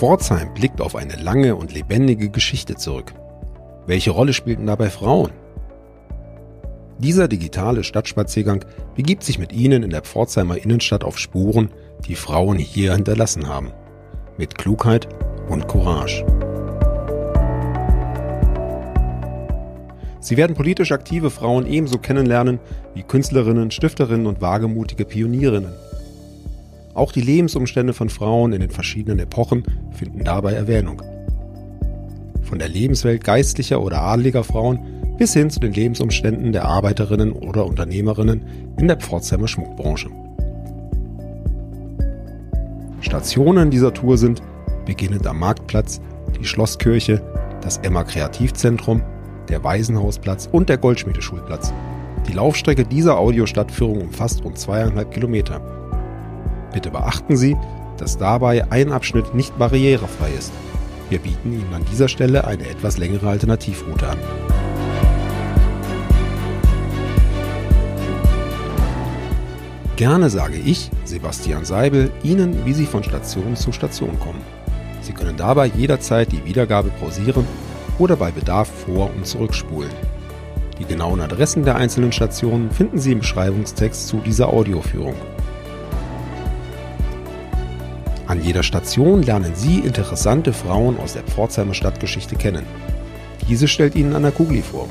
Pforzheim blickt auf eine lange und lebendige Geschichte zurück. Welche Rolle spielten dabei Frauen? Dieser digitale Stadtspaziergang begibt sich mit Ihnen in der Pforzheimer Innenstadt auf Spuren, die Frauen hier hinterlassen haben. Mit Klugheit und Courage. Sie werden politisch aktive Frauen ebenso kennenlernen wie Künstlerinnen, Stifterinnen und wagemutige Pionierinnen. Auch die Lebensumstände von Frauen in den verschiedenen Epochen finden dabei Erwähnung. Von der Lebenswelt geistlicher oder adeliger Frauen bis hin zu den Lebensumständen der Arbeiterinnen oder Unternehmerinnen in der Pforzheimer Schmuckbranche. Stationen dieser Tour sind beginnend am Marktplatz, die Schlosskirche, das Emma Kreativzentrum, der Waisenhausplatz und der Goldschmiedeschulplatz. Die Laufstrecke dieser Audiostadtführung umfasst rund zweieinhalb Kilometer. Bitte beachten Sie, dass dabei ein Abschnitt nicht barrierefrei ist. Wir bieten Ihnen an dieser Stelle eine etwas längere Alternativroute an. Gerne sage ich, Sebastian Seibel, Ihnen, wie Sie von Station zu Station kommen. Sie können dabei jederzeit die Wiedergabe pausieren oder bei Bedarf vor- und zurückspulen. Die genauen Adressen der einzelnen Stationen finden Sie im Beschreibungstext zu dieser Audioführung. An jeder Station lernen Sie interessante Frauen aus der Pforzheimer Stadtgeschichte kennen. Diese stellt Ihnen Anna Kugli vor.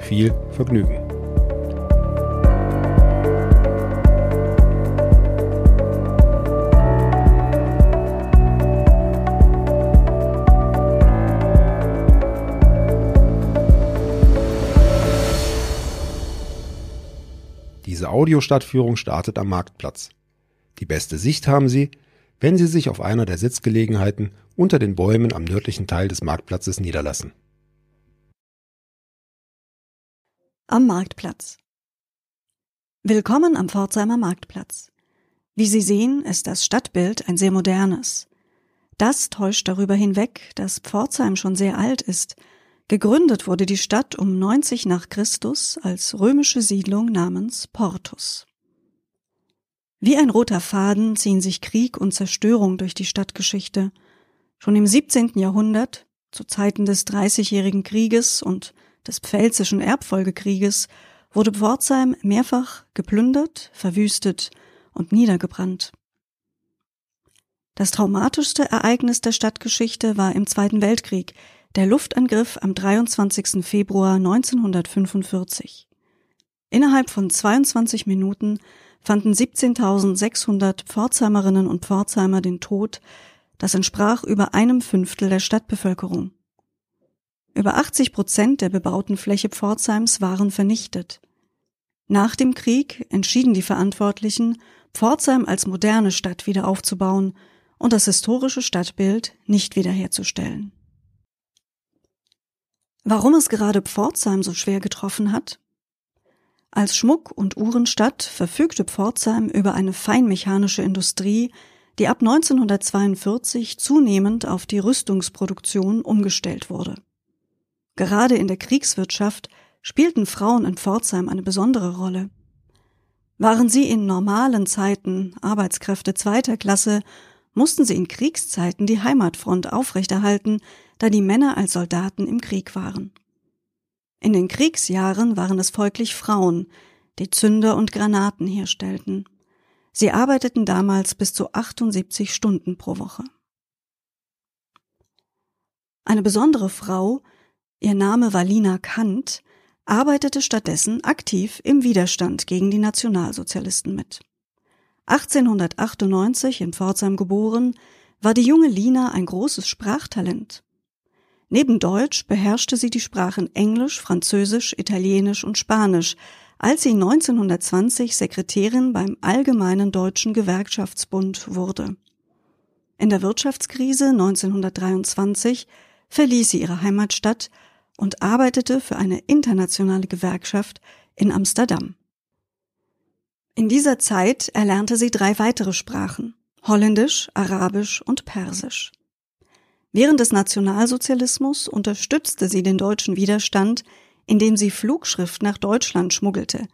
Viel Vergnügen! Diese Audiostadtführung startet am Marktplatz. Die beste Sicht haben Sie, wenn Sie sich auf einer der Sitzgelegenheiten unter den Bäumen am nördlichen Teil des Marktplatzes niederlassen. Am Marktplatz. Willkommen am Pforzheimer Marktplatz. Wie Sie sehen, ist das Stadtbild ein sehr modernes. Das täuscht darüber hinweg, dass Pforzheim schon sehr alt ist – Gegründet wurde die Stadt um 90 nach Christus als römische Siedlung namens Portus. Wie ein roter Faden ziehen sich Krieg und Zerstörung durch die Stadtgeschichte. Schon im 17. Jahrhundert, zu Zeiten des Dreißigjährigen Krieges und des Pfälzischen Erbfolgekrieges, wurde Pforzheim mehrfach geplündert, verwüstet und niedergebrannt. Das traumatischste Ereignis der Stadtgeschichte war im Zweiten Weltkrieg, der Luftangriff am 23. Februar 1945. Innerhalb von 22 Minuten fanden 17.600 Pforzheimerinnen und Pforzheimer den Tod, das entsprach über einem Fünftel der Stadtbevölkerung. Über 80 Prozent der bebauten Fläche Pforzheims waren vernichtet. Nach dem Krieg entschieden die Verantwortlichen, Pforzheim als moderne Stadt wieder aufzubauen und das historische Stadtbild nicht wiederherzustellen. Warum es gerade Pforzheim so schwer getroffen hat? Als Schmuck- und Uhrenstadt verfügte Pforzheim über eine feinmechanische Industrie, die ab 1942 zunehmend auf die Rüstungsproduktion umgestellt wurde. Gerade in der Kriegswirtschaft spielten Frauen in Pforzheim eine besondere Rolle. Waren sie in normalen Zeiten Arbeitskräfte zweiter Klasse, mussten sie in Kriegszeiten die Heimatfront aufrechterhalten, da die Männer als Soldaten im Krieg waren. In den Kriegsjahren waren es folglich Frauen, die Zünder und Granaten herstellten. Sie arbeiteten damals bis zu 78 Stunden pro Woche. Eine besondere Frau, ihr Name war Lina Kant, arbeitete stattdessen aktiv im Widerstand gegen die Nationalsozialisten mit. 1898 in Pforzheim geboren, war die junge Lina ein großes Sprachtalent. Neben Deutsch beherrschte sie die Sprachen Englisch, Französisch, Italienisch und Spanisch, als sie 1920 Sekretärin beim Allgemeinen Deutschen Gewerkschaftsbund wurde. In der Wirtschaftskrise 1923 verließ sie ihre Heimatstadt und arbeitete für eine internationale Gewerkschaft in Amsterdam. In dieser Zeit erlernte sie drei weitere Sprachen Holländisch, Arabisch und Persisch. Während des Nationalsozialismus unterstützte sie den deutschen Widerstand, indem sie Flugschrift nach Deutschland schmuggelte,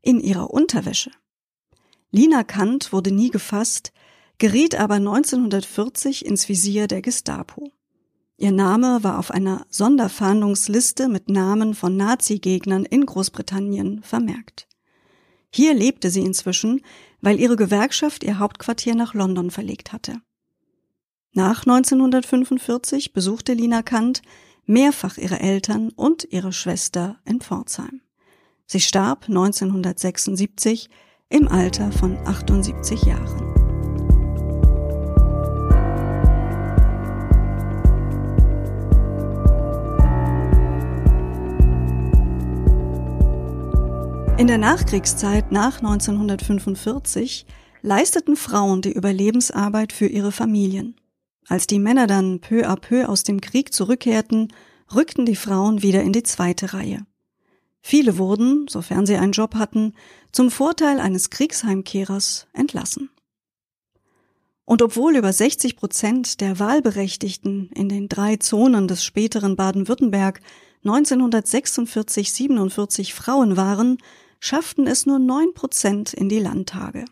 in ihrer Unterwäsche. Lina Kant wurde nie gefasst, geriet aber 1940 ins Visier der Gestapo. Ihr Name war auf einer Sonderfahndungsliste mit Namen von Nazi-Gegnern in Großbritannien vermerkt. Hier lebte sie inzwischen, weil ihre Gewerkschaft ihr Hauptquartier nach London verlegt hatte. Nach 1945 besuchte Lina Kant mehrfach ihre Eltern und ihre Schwester in Pforzheim. Sie starb 1976 im Alter von 78 Jahren. In der Nachkriegszeit nach 1945 leisteten Frauen die Überlebensarbeit für ihre Familien. Als die Männer dann peu à peu aus dem Krieg zurückkehrten, rückten die Frauen wieder in die zweite Reihe. Viele wurden, sofern sie einen Job hatten, zum Vorteil eines Kriegsheimkehrers entlassen. Und obwohl über 60 Prozent der Wahlberechtigten in den drei Zonen des späteren Baden-Württemberg 1946-47 Frauen waren, schafften es nur neun Prozent in die Landtage.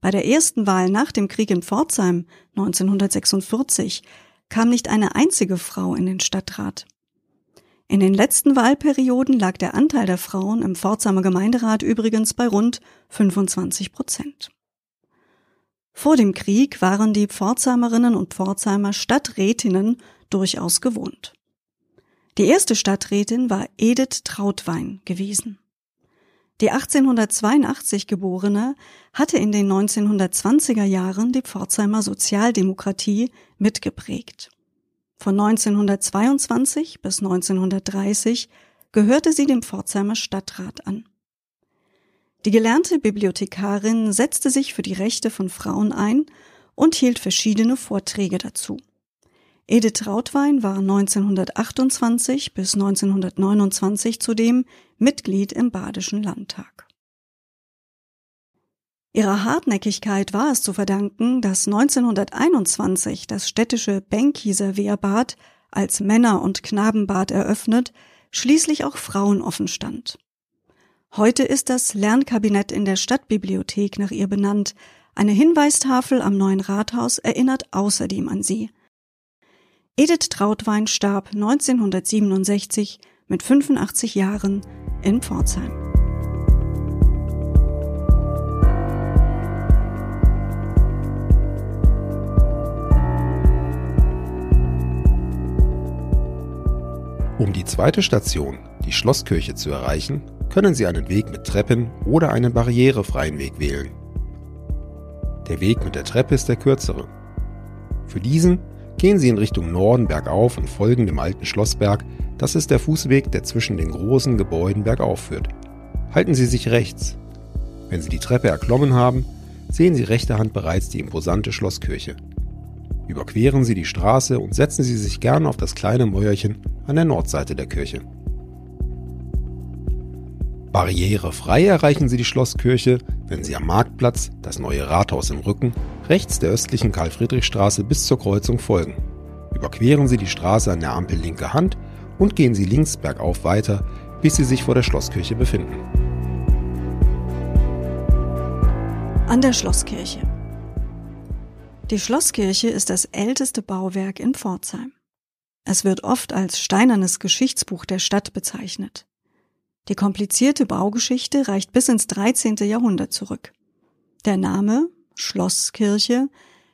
Bei der ersten Wahl nach dem Krieg in Pforzheim 1946 kam nicht eine einzige Frau in den Stadtrat. In den letzten Wahlperioden lag der Anteil der Frauen im Pforzheimer Gemeinderat übrigens bei rund 25 Prozent. Vor dem Krieg waren die Pforzheimerinnen und Pforzheimer Stadträtinnen durchaus gewohnt. Die erste Stadträtin war Edith Trautwein gewesen. Die 1882 geborene hatte in den 1920er Jahren die Pforzheimer Sozialdemokratie mitgeprägt. Von 1922 bis 1930 gehörte sie dem Pforzheimer Stadtrat an. Die gelernte Bibliothekarin setzte sich für die Rechte von Frauen ein und hielt verschiedene Vorträge dazu. Edith Trautwein war 1928 bis 1929 zudem Mitglied im Badischen Landtag. Ihrer Hartnäckigkeit war es zu verdanken, dass 1921 das städtische Benkieser Wehrbad als Männer- und Knabenbad eröffnet, schließlich auch Frauen offen stand. Heute ist das Lernkabinett in der Stadtbibliothek nach ihr benannt. Eine Hinweistafel am neuen Rathaus erinnert außerdem an sie. Edith Trautwein starb 1967 mit 85 Jahren in Pforzheim. Um die zweite Station, die Schlosskirche, zu erreichen, können Sie einen Weg mit Treppen oder einen barrierefreien Weg wählen. Der Weg mit der Treppe ist der kürzere. Für diesen Gehen Sie in Richtung Norden bergauf und folgen dem alten Schlossberg. Das ist der Fußweg, der zwischen den großen Gebäuden bergauf führt. Halten Sie sich rechts. Wenn Sie die Treppe erklommen haben, sehen Sie rechter Hand bereits die imposante Schlosskirche. Überqueren Sie die Straße und setzen Sie sich gern auf das kleine Mäuerchen an der Nordseite der Kirche. Barrierefrei erreichen Sie die Schlosskirche, wenn Sie am Marktplatz, das neue Rathaus im Rücken, rechts der östlichen Karl-Friedrich-Straße bis zur Kreuzung folgen. Überqueren Sie die Straße an der Ampel linke Hand und gehen Sie links bergauf weiter, bis Sie sich vor der Schlosskirche befinden. An der Schlosskirche. Die Schlosskirche ist das älteste Bauwerk in Pforzheim. Es wird oft als steinernes Geschichtsbuch der Stadt bezeichnet. Die komplizierte Baugeschichte reicht bis ins 13. Jahrhundert zurück. Der Name Schlosskirche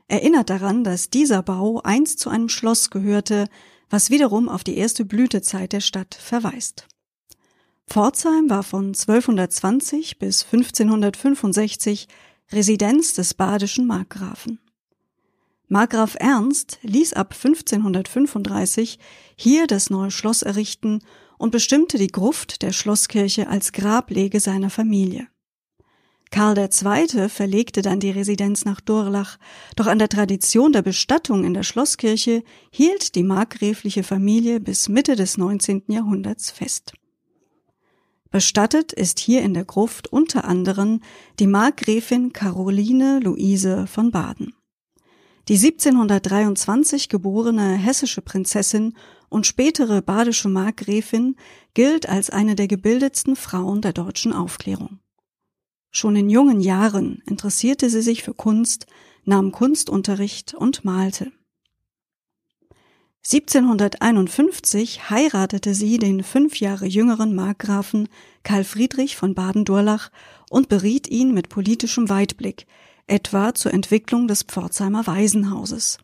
erinnert daran, dass dieser Bau einst zu einem Schloss gehörte, was wiederum auf die erste Blütezeit der Stadt verweist. Pforzheim war von 1220 bis 1565 Residenz des badischen Markgrafen. Markgraf Ernst ließ ab 1535 hier das neue Schloss errichten und bestimmte die Gruft der Schlosskirche als Grablege seiner Familie. Karl II. verlegte dann die Residenz nach Durlach, doch an der Tradition der Bestattung in der Schlosskirche hielt die markgräfliche Familie bis Mitte des 19. Jahrhunderts fest. Bestattet ist hier in der Gruft unter anderem die Markgräfin Caroline Luise von Baden. Die 1723 geborene hessische Prinzessin und spätere badische Markgräfin gilt als eine der gebildetsten Frauen der deutschen Aufklärung. Schon in jungen Jahren interessierte sie sich für Kunst, nahm Kunstunterricht und malte. 1751 heiratete sie den fünf Jahre jüngeren Markgrafen Karl Friedrich von Baden-Durlach und beriet ihn mit politischem Weitblick, etwa zur Entwicklung des Pforzheimer Waisenhauses.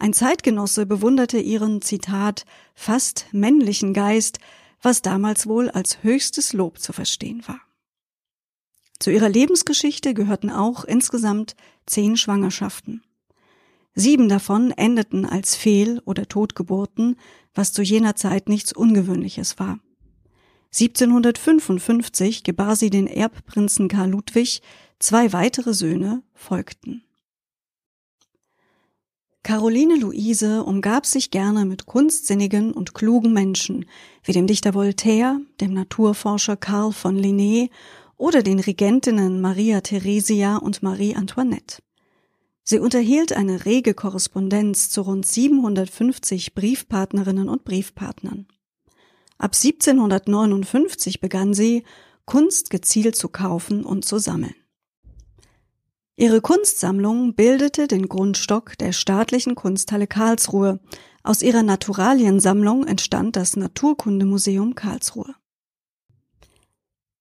Ein Zeitgenosse bewunderte ihren, Zitat, fast männlichen Geist, was damals wohl als höchstes Lob zu verstehen war. Zu ihrer Lebensgeschichte gehörten auch insgesamt zehn Schwangerschaften. Sieben davon endeten als Fehl- oder Totgeburten, was zu jener Zeit nichts Ungewöhnliches war. 1755 gebar sie den Erbprinzen Karl Ludwig, zwei weitere Söhne folgten. Caroline Luise umgab sich gerne mit kunstsinnigen und klugen Menschen, wie dem Dichter Voltaire, dem Naturforscher Karl von Linné oder den Regentinnen Maria Theresia und Marie Antoinette. Sie unterhielt eine rege Korrespondenz zu rund 750 Briefpartnerinnen und Briefpartnern. Ab 1759 begann sie, Kunst gezielt zu kaufen und zu sammeln. Ihre Kunstsammlung bildete den Grundstock der staatlichen Kunsthalle Karlsruhe. Aus ihrer Naturaliensammlung entstand das Naturkundemuseum Karlsruhe.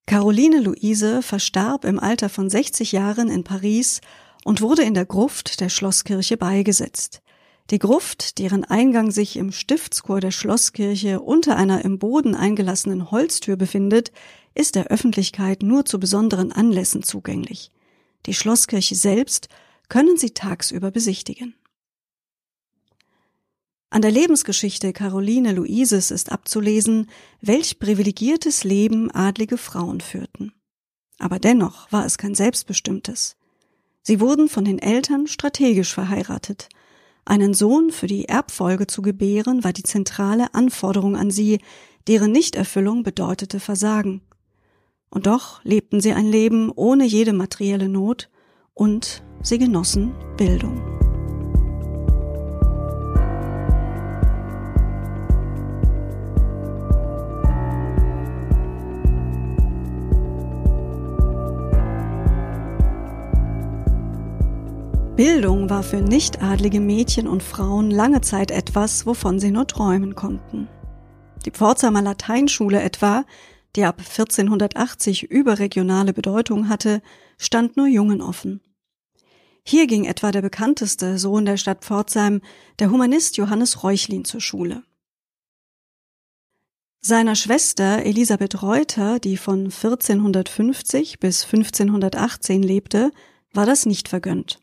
Caroline Luise verstarb im Alter von 60 Jahren in Paris und wurde in der Gruft der Schlosskirche beigesetzt. Die Gruft, deren Eingang sich im Stiftschor der Schlosskirche unter einer im Boden eingelassenen Holztür befindet, ist der Öffentlichkeit nur zu besonderen Anlässen zugänglich. Die Schlosskirche selbst können Sie tagsüber besichtigen. An der Lebensgeschichte Caroline Luises ist abzulesen, welch privilegiertes Leben adlige Frauen führten. Aber dennoch war es kein selbstbestimmtes. Sie wurden von den Eltern strategisch verheiratet. Einen Sohn für die Erbfolge zu gebären war die zentrale Anforderung an sie, deren Nichterfüllung bedeutete Versagen. Und doch lebten sie ein Leben ohne jede materielle Not und sie genossen Bildung. Bildung war für nichtadlige Mädchen und Frauen lange Zeit etwas, wovon sie nur träumen konnten. Die Pforzheimer Lateinschule etwa, die ab 1480 überregionale Bedeutung hatte, stand nur Jungen offen. Hier ging etwa der bekannteste Sohn der Stadt Pforzheim, der Humanist Johannes Reuchlin, zur Schule. Seiner Schwester Elisabeth Reuter, die von 1450 bis 1518 lebte, war das nicht vergönnt.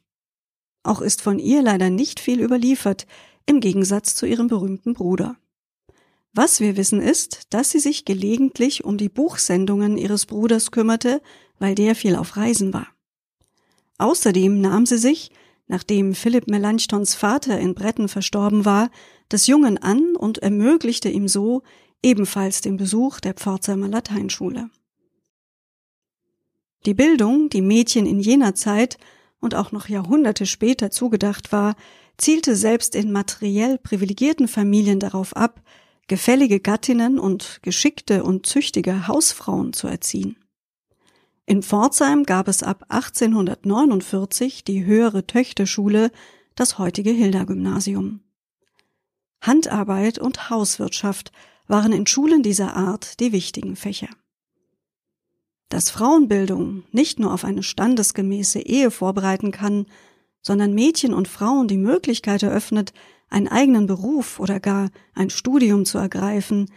Auch ist von ihr leider nicht viel überliefert, im Gegensatz zu ihrem berühmten Bruder. Was wir wissen ist, dass sie sich gelegentlich um die Buchsendungen ihres Bruders kümmerte, weil der viel auf Reisen war. Außerdem nahm sie sich, nachdem Philipp Melanchthons Vater in Bretten verstorben war, des Jungen an und ermöglichte ihm so ebenfalls den Besuch der Pforzheimer Lateinschule. Die Bildung, die Mädchen in jener Zeit und auch noch Jahrhunderte später zugedacht war, zielte selbst in materiell privilegierten Familien darauf ab, gefällige Gattinnen und geschickte und züchtige Hausfrauen zu erziehen. In Pforzheim gab es ab 1849 die höhere Töchterschule, das heutige Hilda-Gymnasium. Handarbeit und Hauswirtschaft waren in Schulen dieser Art die wichtigen Fächer dass Frauenbildung nicht nur auf eine standesgemäße Ehe vorbereiten kann, sondern Mädchen und Frauen die Möglichkeit eröffnet, einen eigenen Beruf oder gar ein Studium zu ergreifen,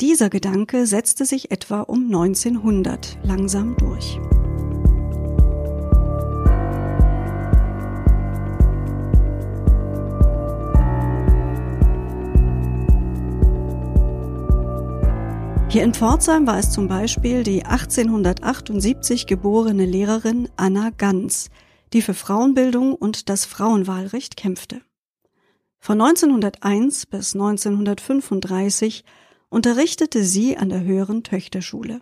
dieser Gedanke setzte sich etwa um 1900 langsam durch. Hier in Pforzheim war es zum Beispiel die 1878 geborene Lehrerin Anna Ganz, die für Frauenbildung und das Frauenwahlrecht kämpfte. Von 1901 bis 1935 unterrichtete sie an der höheren Töchterschule.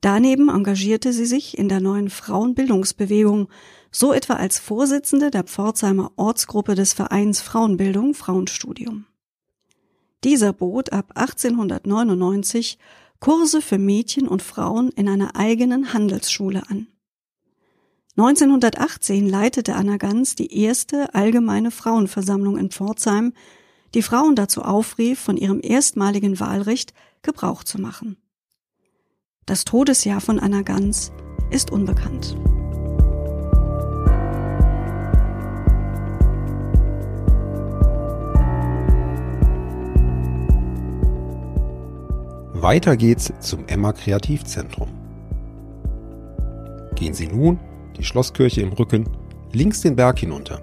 Daneben engagierte sie sich in der neuen Frauenbildungsbewegung, so etwa als Vorsitzende der Pforzheimer Ortsgruppe des Vereins Frauenbildung Frauenstudium. Dieser bot ab 1899 Kurse für Mädchen und Frauen in einer eigenen Handelsschule an. 1918 leitete Anna Ganz die erste allgemeine Frauenversammlung in Pforzheim, die Frauen dazu aufrief, von ihrem erstmaligen Wahlrecht Gebrauch zu machen. Das Todesjahr von Anna Ganz ist unbekannt. Weiter geht's zum Emma Kreativzentrum. Gehen Sie nun, die Schlosskirche im Rücken, links den Berg hinunter.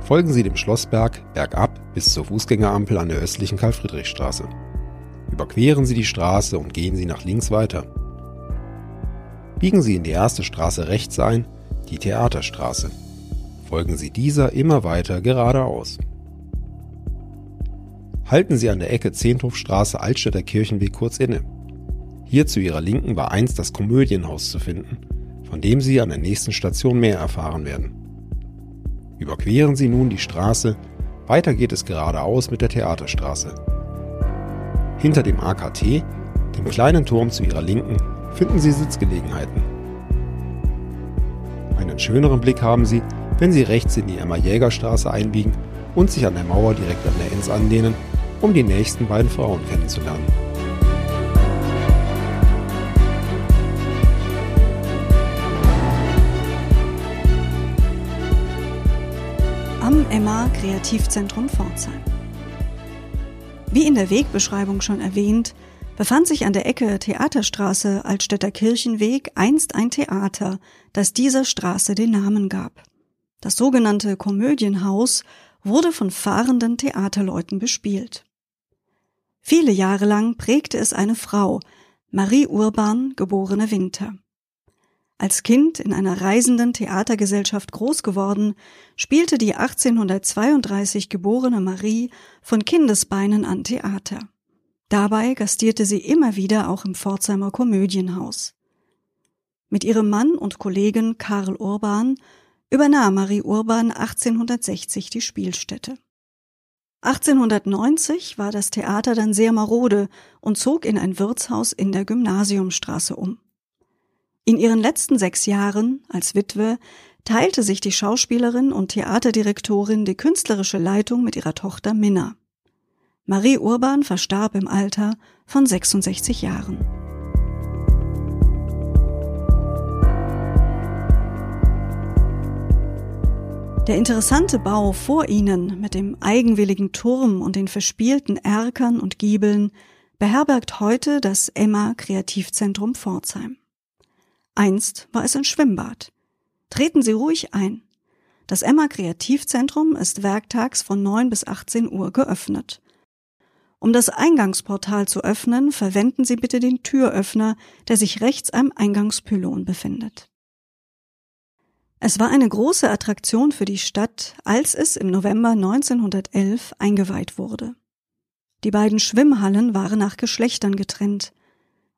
Folgen Sie dem Schlossberg bergab bis zur Fußgängerampel an der östlichen Karl-Friedrich-Straße. Überqueren Sie die Straße und gehen Sie nach links weiter. Biegen Sie in die erste Straße rechts ein, die Theaterstraße. Folgen Sie dieser immer weiter geradeaus. Halten Sie an der Ecke Zehnthofstraße Altstädter Kirchenweg kurz inne. Hier zu Ihrer Linken war einst das Komödienhaus zu finden, von dem Sie an der nächsten Station mehr erfahren werden. Überqueren Sie nun die Straße, weiter geht es geradeaus mit der Theaterstraße. Hinter dem AKT, dem kleinen Turm zu Ihrer Linken, finden Sie Sitzgelegenheiten. Einen schöneren Blick haben Sie, wenn Sie rechts in die Emma-Jäger-Straße einbiegen und sich an der Mauer direkt an der Enz anlehnen um die nächsten beiden Frauen kennenzulernen. Am Emma Kreativzentrum Pforzheim. Wie in der Wegbeschreibung schon erwähnt, befand sich an der Ecke Theaterstraße Altstädter Kirchenweg einst ein Theater, das dieser Straße den Namen gab. Das sogenannte Komödienhaus wurde von fahrenden Theaterleuten bespielt. Viele Jahre lang prägte es eine Frau, Marie Urban, geborene Winter. Als Kind in einer reisenden Theatergesellschaft groß geworden, spielte die 1832 geborene Marie von Kindesbeinen an Theater. Dabei gastierte sie immer wieder auch im Pforzheimer Komödienhaus. Mit ihrem Mann und Kollegen Karl Urban übernahm Marie Urban 1860 die Spielstätte. 1890 war das Theater dann sehr marode und zog in ein Wirtshaus in der Gymnasiumstraße um. In ihren letzten sechs Jahren als Witwe teilte sich die Schauspielerin und Theaterdirektorin die künstlerische Leitung mit ihrer Tochter Minna. Marie Urban verstarb im Alter von 66 Jahren. Der interessante Bau vor ihnen mit dem eigenwilligen Turm und den verspielten Erkern und Giebeln beherbergt heute das Emma Kreativzentrum Pforzheim. Einst war es ein Schwimmbad. Treten Sie ruhig ein. Das Emma Kreativzentrum ist werktags von 9 bis 18 Uhr geöffnet. Um das Eingangsportal zu öffnen, verwenden Sie bitte den Türöffner, der sich rechts am Eingangspylon befindet. Es war eine große Attraktion für die Stadt, als es im November 1911 eingeweiht wurde. Die beiden Schwimmhallen waren nach Geschlechtern getrennt.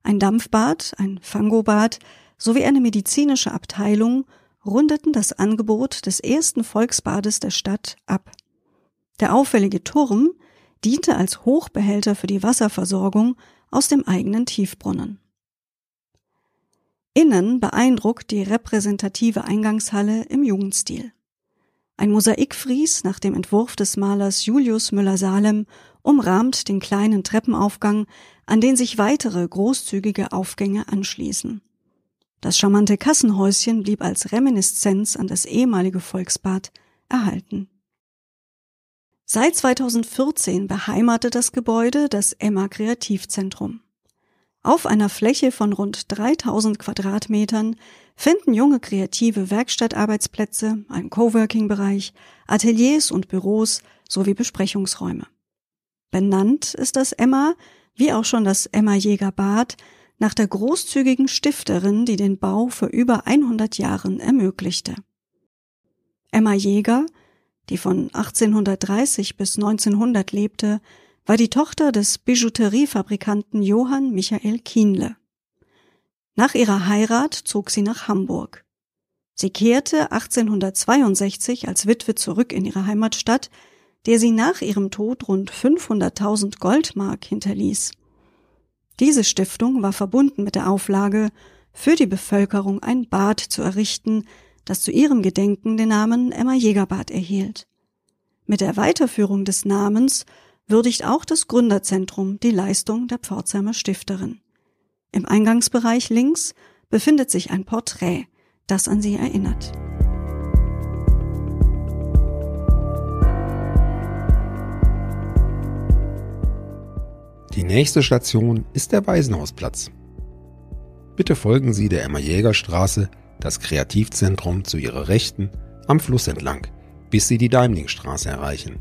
Ein Dampfbad, ein Fangobad sowie eine medizinische Abteilung rundeten das Angebot des ersten Volksbades der Stadt ab. Der auffällige Turm diente als Hochbehälter für die Wasserversorgung aus dem eigenen Tiefbrunnen. Innen beeindruckt die repräsentative Eingangshalle im Jugendstil. Ein Mosaikfries nach dem Entwurf des Malers Julius Müller-Salem umrahmt den kleinen Treppenaufgang, an den sich weitere großzügige Aufgänge anschließen. Das charmante Kassenhäuschen blieb als Reminiszenz an das ehemalige Volksbad erhalten. Seit 2014 beheimatet das Gebäude das Emma Kreativzentrum. Auf einer Fläche von rund 3000 Quadratmetern finden junge kreative Werkstattarbeitsplätze, ein Coworking-Bereich, Ateliers und Büros sowie Besprechungsräume. Benannt ist das Emma, wie auch schon das Emma Jäger Bad, nach der großzügigen Stifterin, die den Bau vor über 100 Jahren ermöglichte. Emma Jäger, die von 1830 bis 1900 lebte, war die Tochter des Bijouteriefabrikanten Johann Michael Kienle. Nach ihrer Heirat zog sie nach Hamburg. Sie kehrte 1862 als Witwe zurück in ihre Heimatstadt, der sie nach ihrem Tod rund 500.000 Goldmark hinterließ. Diese Stiftung war verbunden mit der Auflage, für die Bevölkerung ein Bad zu errichten, das zu ihrem Gedenken den Namen Emma Jägerbad erhielt. Mit der Weiterführung des Namens würdigt auch das Gründerzentrum die Leistung der Pforzheimer Stifterin. Im Eingangsbereich links befindet sich ein Porträt, das an sie erinnert. Die nächste Station ist der Waisenhausplatz. Bitte folgen Sie der Emma-Jäger-Straße, das Kreativzentrum zu Ihrer Rechten, am Fluss entlang, bis Sie die Daimlingstraße erreichen.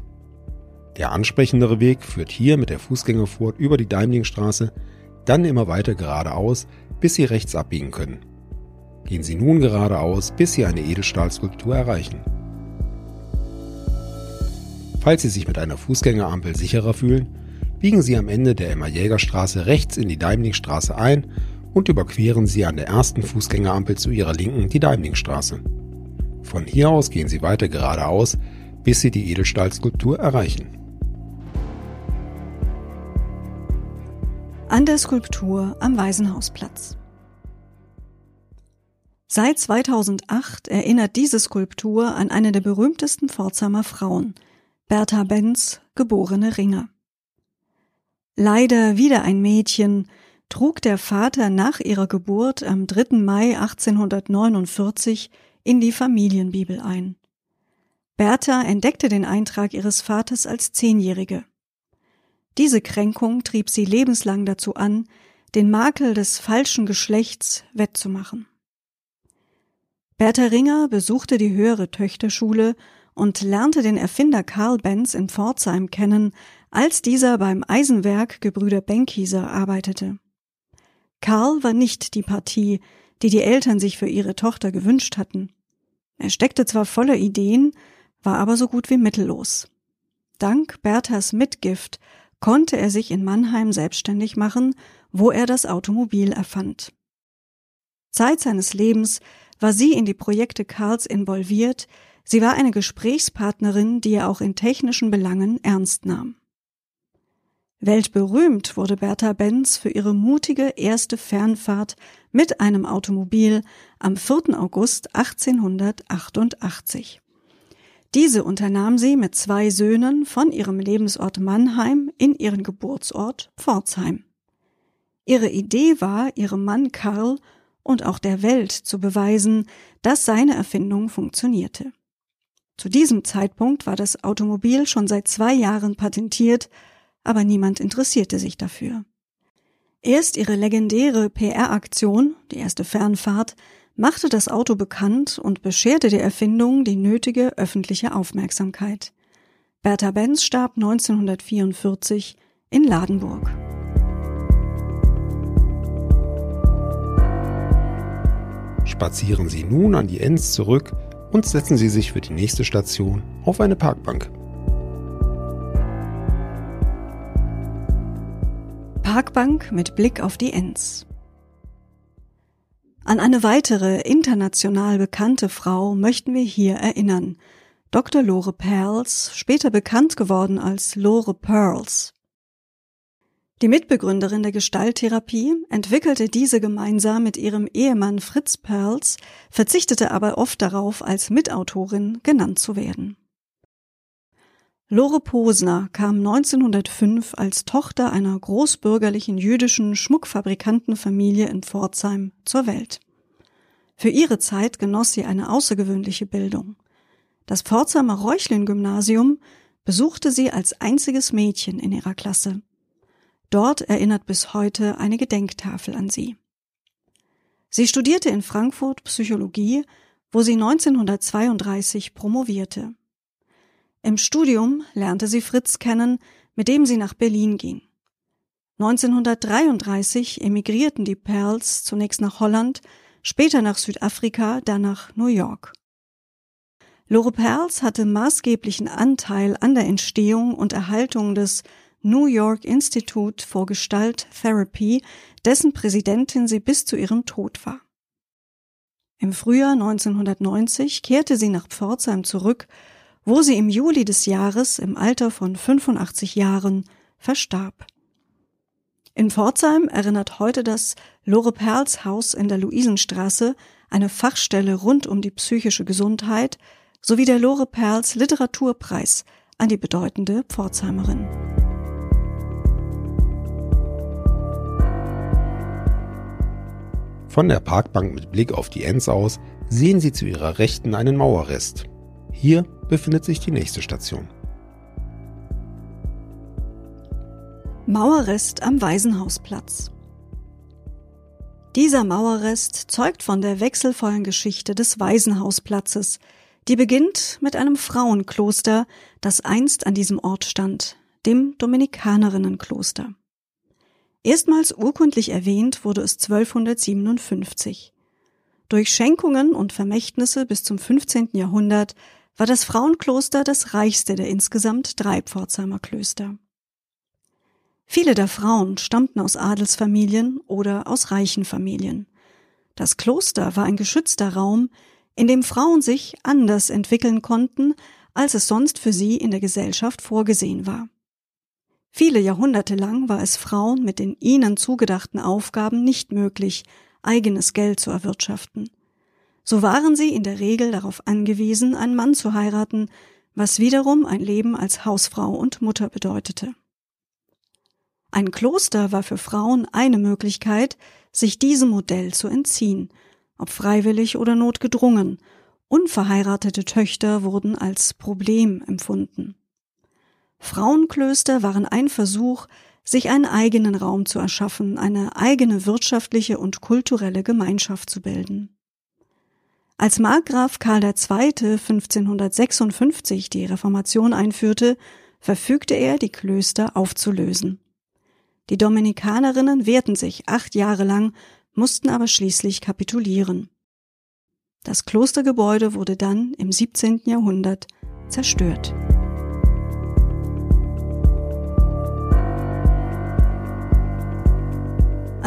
Der ansprechendere Weg führt hier mit der Fußgängerfurt über die Daimlingstraße, dann immer weiter geradeaus, bis Sie rechts abbiegen können. Gehen Sie nun geradeaus, bis Sie eine Edelstahlskulptur erreichen. Falls Sie sich mit einer Fußgängerampel sicherer fühlen, biegen Sie am Ende der Emma-Jäger-Straße rechts in die Daimlingstraße ein und überqueren Sie an der ersten Fußgängerampel zu Ihrer Linken die Daimlingstraße. Von hier aus gehen Sie weiter geradeaus, bis Sie die Edelstahlskulptur erreichen. An der Skulptur am Waisenhausplatz. Seit 2008 erinnert diese Skulptur an eine der berühmtesten Pforzheimer Frauen, Bertha Benz, geborene Ringer. Leider wieder ein Mädchen, trug der Vater nach ihrer Geburt am 3. Mai 1849 in die Familienbibel ein. Bertha entdeckte den Eintrag ihres Vaters als Zehnjährige. Diese Kränkung trieb sie lebenslang dazu an, den Makel des falschen Geschlechts wettzumachen. Bertha Ringer besuchte die höhere Töchterschule und lernte den Erfinder Karl Benz in Pforzheim kennen, als dieser beim Eisenwerk Gebrüder Benkieser arbeitete. Karl war nicht die Partie, die die Eltern sich für ihre Tochter gewünscht hatten. Er steckte zwar voller Ideen, war aber so gut wie mittellos. Dank Berthas Mitgift konnte er sich in Mannheim selbstständig machen, wo er das Automobil erfand. Zeit seines Lebens war sie in die Projekte Karls involviert, sie war eine Gesprächspartnerin, die er auch in technischen Belangen ernst nahm. Weltberühmt wurde Bertha Benz für ihre mutige erste Fernfahrt mit einem Automobil am 4. August 1888. Diese unternahm sie mit zwei Söhnen von ihrem Lebensort Mannheim in ihren Geburtsort Pforzheim. Ihre Idee war, ihrem Mann Karl und auch der Welt zu beweisen, dass seine Erfindung funktionierte. Zu diesem Zeitpunkt war das Automobil schon seit zwei Jahren patentiert, aber niemand interessierte sich dafür. Erst ihre legendäre PR-Aktion, die erste Fernfahrt, machte das Auto bekannt und bescherte der Erfindung die nötige öffentliche Aufmerksamkeit. Bertha Benz starb 1944 in Ladenburg. Spazieren Sie nun an die Enns zurück und setzen Sie sich für die nächste Station auf eine Parkbank. Parkbank mit Blick auf die Enns. An eine weitere international bekannte Frau möchten wir hier erinnern. Dr. Lore Perls, später bekannt geworden als Lore Pearls. Die Mitbegründerin der Gestalttherapie entwickelte diese gemeinsam mit ihrem Ehemann Fritz Perls, verzichtete aber oft darauf, als Mitautorin genannt zu werden. Lore Posner kam 1905 als Tochter einer großbürgerlichen jüdischen Schmuckfabrikantenfamilie in Pforzheim zur Welt. Für ihre Zeit genoss sie eine außergewöhnliche Bildung. Das Pforzheimer Reuchlin-Gymnasium besuchte sie als einziges Mädchen in ihrer Klasse. Dort erinnert bis heute eine Gedenktafel an sie. Sie studierte in Frankfurt Psychologie, wo sie 1932 promovierte. Im Studium lernte sie Fritz kennen, mit dem sie nach Berlin ging. 1933 emigrierten die Perls zunächst nach Holland, später nach Südafrika, dann nach New York. Lore Perls hatte maßgeblichen Anteil an der Entstehung und Erhaltung des New York Institute for Gestalt Therapy, dessen Präsidentin sie bis zu ihrem Tod war. Im Frühjahr 1990 kehrte sie nach Pforzheim zurück wo sie im Juli des Jahres im Alter von 85 Jahren verstarb. In Pforzheim erinnert heute das Lore Perls Haus in der Luisenstraße, eine Fachstelle rund um die psychische Gesundheit, sowie der Lore Perls Literaturpreis an die bedeutende Pforzheimerin. Von der Parkbank mit Blick auf die Enz aus sehen Sie zu Ihrer Rechten einen Mauerrest. Hier befindet sich die nächste Station. Mauerrest am Waisenhausplatz. Dieser Mauerrest zeugt von der wechselvollen Geschichte des Waisenhausplatzes, die beginnt mit einem Frauenkloster, das einst an diesem Ort stand, dem Dominikanerinnenkloster. Erstmals urkundlich erwähnt wurde es 1257. Durch Schenkungen und Vermächtnisse bis zum 15. Jahrhundert war das Frauenkloster das reichste der insgesamt drei Pforzheimer Klöster. Viele der Frauen stammten aus Adelsfamilien oder aus reichen Familien. Das Kloster war ein geschützter Raum, in dem Frauen sich anders entwickeln konnten, als es sonst für sie in der Gesellschaft vorgesehen war. Viele Jahrhunderte lang war es Frauen mit den ihnen zugedachten Aufgaben nicht möglich, eigenes Geld zu erwirtschaften. So waren sie in der Regel darauf angewiesen, einen Mann zu heiraten, was wiederum ein Leben als Hausfrau und Mutter bedeutete. Ein Kloster war für Frauen eine Möglichkeit, sich diesem Modell zu entziehen, ob freiwillig oder notgedrungen. Unverheiratete Töchter wurden als Problem empfunden. Frauenklöster waren ein Versuch, sich einen eigenen Raum zu erschaffen, eine eigene wirtschaftliche und kulturelle Gemeinschaft zu bilden. Als Markgraf Karl II. 1556 die Reformation einführte, verfügte er, die Klöster aufzulösen. Die Dominikanerinnen wehrten sich acht Jahre lang, mussten aber schließlich kapitulieren. Das Klostergebäude wurde dann im 17. Jahrhundert zerstört.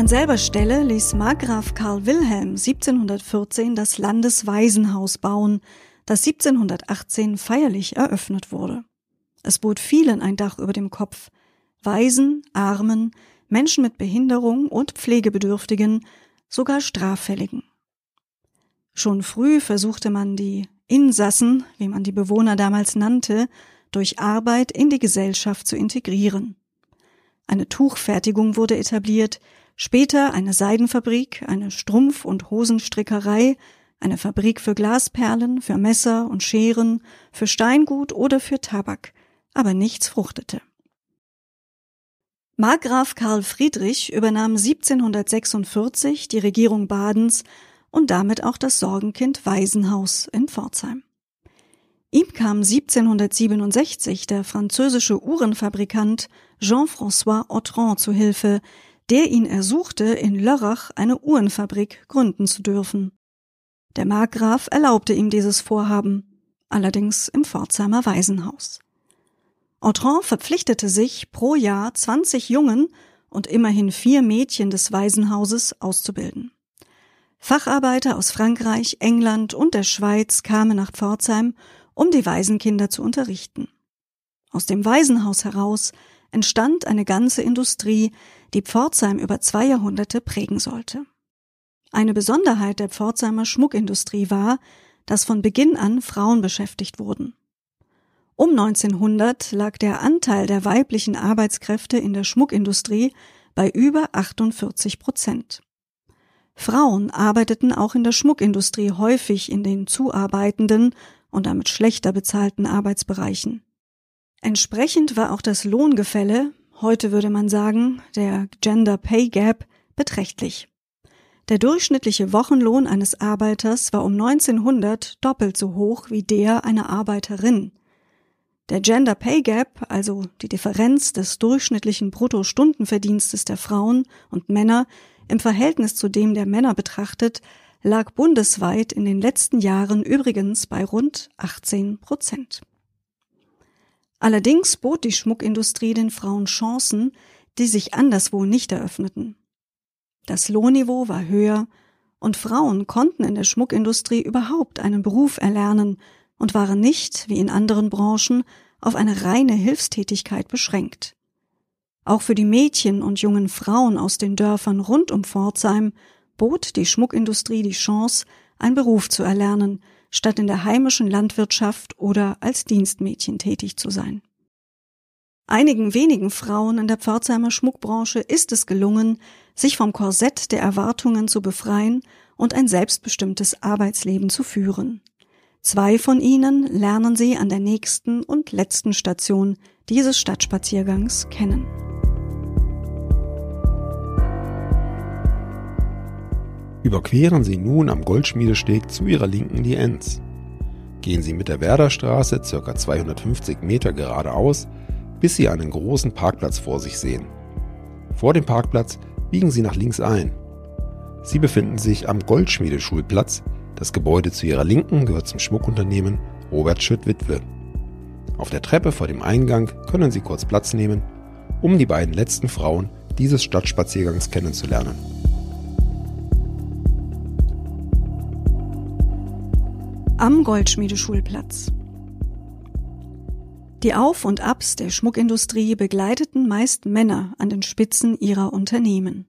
An selber Stelle ließ Markgraf Karl Wilhelm 1714 das Landeswaisenhaus bauen, das 1718 feierlich eröffnet wurde. Es bot vielen ein Dach über dem Kopf, Waisen, Armen, Menschen mit Behinderung und Pflegebedürftigen, sogar Straffälligen. Schon früh versuchte man die Insassen, wie man die Bewohner damals nannte, durch Arbeit in die Gesellschaft zu integrieren. Eine Tuchfertigung wurde etabliert, Später eine Seidenfabrik, eine Strumpf- und Hosenstrickerei, eine Fabrik für Glasperlen, für Messer und Scheren, für Steingut oder für Tabak, aber nichts fruchtete. Markgraf Karl Friedrich übernahm 1746 die Regierung Badens und damit auch das Sorgenkind Waisenhaus in Pforzheim. Ihm kam 1767 der französische Uhrenfabrikant Jean-François Autran zu Hilfe, der ihn ersuchte, in Lörrach eine Uhrenfabrik gründen zu dürfen. Der Markgraf erlaubte ihm dieses Vorhaben, allerdings im Pforzheimer Waisenhaus. Autran verpflichtete sich, pro Jahr 20 Jungen und immerhin vier Mädchen des Waisenhauses auszubilden. Facharbeiter aus Frankreich, England und der Schweiz kamen nach Pforzheim, um die Waisenkinder zu unterrichten. Aus dem Waisenhaus heraus entstand eine ganze Industrie, die Pforzheim über zwei Jahrhunderte prägen sollte. Eine Besonderheit der Pforzheimer Schmuckindustrie war, dass von Beginn an Frauen beschäftigt wurden. Um 1900 lag der Anteil der weiblichen Arbeitskräfte in der Schmuckindustrie bei über 48 Prozent. Frauen arbeiteten auch in der Schmuckindustrie häufig in den zuarbeitenden und damit schlechter bezahlten Arbeitsbereichen. Entsprechend war auch das Lohngefälle heute würde man sagen, der Gender Pay Gap, beträchtlich. Der durchschnittliche Wochenlohn eines Arbeiters war um 1900 doppelt so hoch wie der einer Arbeiterin. Der Gender Pay Gap, also die Differenz des durchschnittlichen Bruttostundenverdienstes der Frauen und Männer im Verhältnis zu dem der Männer betrachtet, lag bundesweit in den letzten Jahren übrigens bei rund 18 Prozent. Allerdings bot die Schmuckindustrie den Frauen Chancen, die sich anderswo nicht eröffneten. Das Lohnniveau war höher und Frauen konnten in der Schmuckindustrie überhaupt einen Beruf erlernen und waren nicht, wie in anderen Branchen, auf eine reine Hilfstätigkeit beschränkt. Auch für die Mädchen und jungen Frauen aus den Dörfern rund um Pforzheim bot die Schmuckindustrie die Chance, einen Beruf zu erlernen, statt in der heimischen Landwirtschaft oder als Dienstmädchen tätig zu sein. Einigen wenigen Frauen in der Pforzheimer Schmuckbranche ist es gelungen, sich vom Korsett der Erwartungen zu befreien und ein selbstbestimmtes Arbeitsleben zu führen. Zwei von ihnen lernen Sie an der nächsten und letzten Station dieses Stadtspaziergangs kennen. Überqueren Sie nun am Goldschmiedesteg zu Ihrer Linken die Enz. Gehen Sie mit der Werderstraße ca. 250 Meter geradeaus, bis Sie einen großen Parkplatz vor sich sehen. Vor dem Parkplatz biegen Sie nach links ein. Sie befinden sich am Goldschmiedeschulplatz. Das Gebäude zu Ihrer Linken gehört zum Schmuckunternehmen Robert Schütt Witwe. Auf der Treppe vor dem Eingang können Sie kurz Platz nehmen, um die beiden letzten Frauen dieses Stadtspaziergangs kennenzulernen. Am Goldschmiedeschulplatz. Die Auf und Abs der Schmuckindustrie begleiteten meist Männer an den Spitzen ihrer Unternehmen.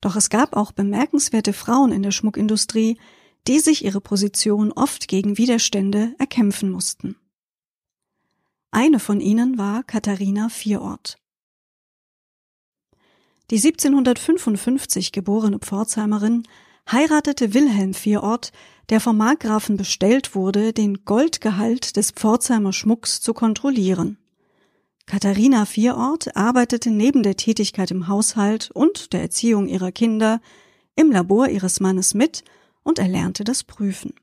Doch es gab auch bemerkenswerte Frauen in der Schmuckindustrie, die sich ihre Position oft gegen Widerstände erkämpfen mussten. Eine von ihnen war Katharina Vierort. Die 1755 geborene Pforzheimerin heiratete Wilhelm Vierort, der vom Markgrafen bestellt wurde, den Goldgehalt des Pforzheimer Schmucks zu kontrollieren. Katharina Vierort arbeitete neben der Tätigkeit im Haushalt und der Erziehung ihrer Kinder im Labor ihres Mannes mit und erlernte das Prüfen.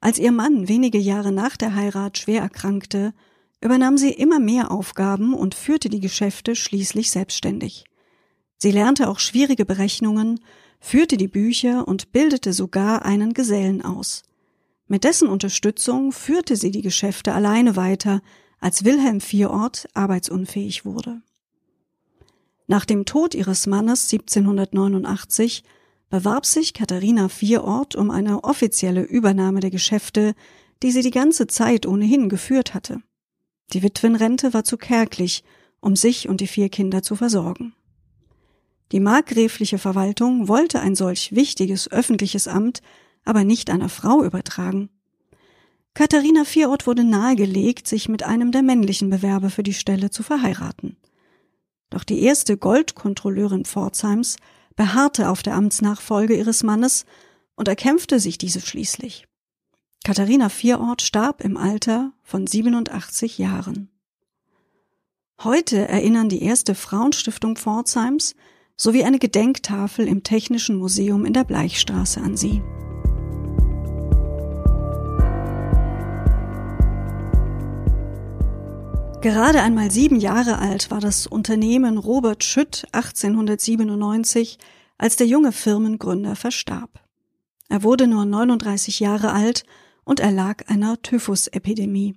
Als ihr Mann wenige Jahre nach der Heirat schwer erkrankte, übernahm sie immer mehr Aufgaben und führte die Geschäfte schließlich selbstständig. Sie lernte auch schwierige Berechnungen führte die Bücher und bildete sogar einen Gesellen aus. Mit dessen Unterstützung führte sie die Geschäfte alleine weiter, als Wilhelm Vierort arbeitsunfähig wurde. Nach dem Tod ihres Mannes 1789 bewarb sich Katharina Vierort um eine offizielle Übernahme der Geschäfte, die sie die ganze Zeit ohnehin geführt hatte. Die Witwenrente war zu kärglich, um sich und die vier Kinder zu versorgen. Die markgräfliche Verwaltung wollte ein solch wichtiges öffentliches Amt aber nicht einer Frau übertragen. Katharina Vierort wurde nahegelegt, sich mit einem der männlichen Bewerber für die Stelle zu verheiraten. Doch die erste Goldkontrolleurin Pforzheims beharrte auf der Amtsnachfolge ihres Mannes und erkämpfte sich diese schließlich. Katharina Vierort starb im Alter von 87 Jahren. Heute erinnern die erste Frauenstiftung Pforzheims sowie eine Gedenktafel im Technischen Museum in der Bleichstraße an sie. Gerade einmal sieben Jahre alt war das Unternehmen Robert Schütt 1897, als der junge Firmengründer verstarb. Er wurde nur 39 Jahre alt und erlag einer Typhusepidemie.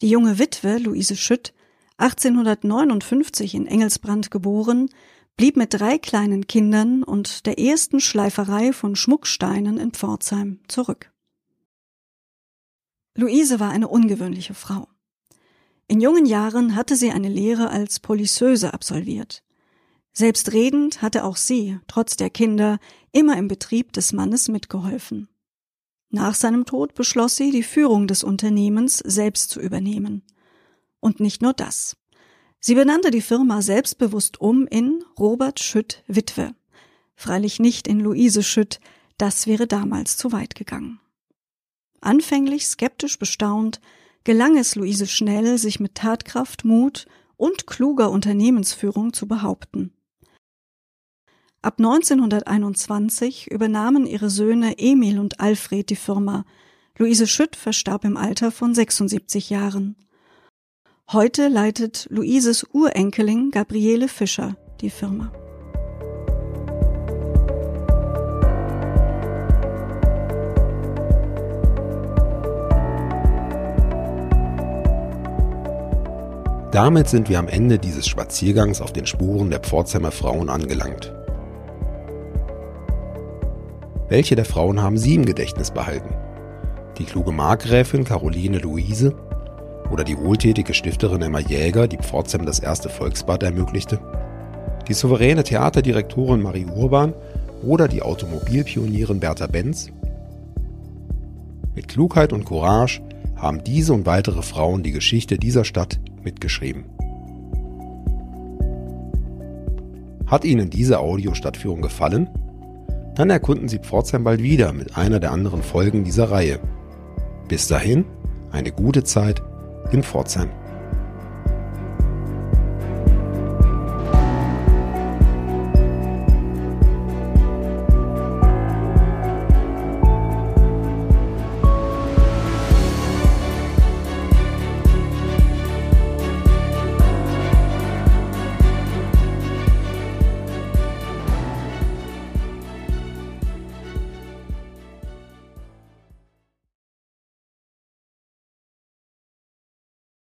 Die junge Witwe Luise Schütt, 1859 in Engelsbrand geboren, blieb mit drei kleinen Kindern und der ersten Schleiferei von Schmucksteinen in Pforzheim zurück. Luise war eine ungewöhnliche Frau. In jungen Jahren hatte sie eine Lehre als Polisseuse absolviert. Selbstredend hatte auch sie, trotz der Kinder, immer im Betrieb des Mannes mitgeholfen. Nach seinem Tod beschloss sie, die Führung des Unternehmens selbst zu übernehmen. Und nicht nur das. Sie benannte die Firma selbstbewusst um in Robert Schütt Witwe. Freilich nicht in Luise Schütt, das wäre damals zu weit gegangen. Anfänglich skeptisch bestaunt, gelang es Luise schnell, sich mit Tatkraft, Mut und kluger Unternehmensführung zu behaupten. Ab 1921 übernahmen ihre Söhne Emil und Alfred die Firma. Luise Schütt verstarb im Alter von 76 Jahren. Heute leitet Luises Urenkelin Gabriele Fischer die Firma. Damit sind wir am Ende dieses Spaziergangs auf den Spuren der Pforzheimer Frauen angelangt. Welche der Frauen haben Sie im Gedächtnis behalten? Die kluge Markgräfin Caroline Luise Oder die wohltätige Stifterin Emma Jäger, die Pforzheim das erste Volksbad ermöglichte? Die souveräne Theaterdirektorin Marie Urban oder die Automobilpionierin Bertha Benz? Mit Klugheit und Courage haben diese und weitere Frauen die Geschichte dieser Stadt mitgeschrieben. Hat Ihnen diese Audiostadtführung gefallen? Dann erkunden Sie Pforzheim bald wieder mit einer der anderen Folgen dieser Reihe. Bis dahin, eine gute Zeit in Pforzheim.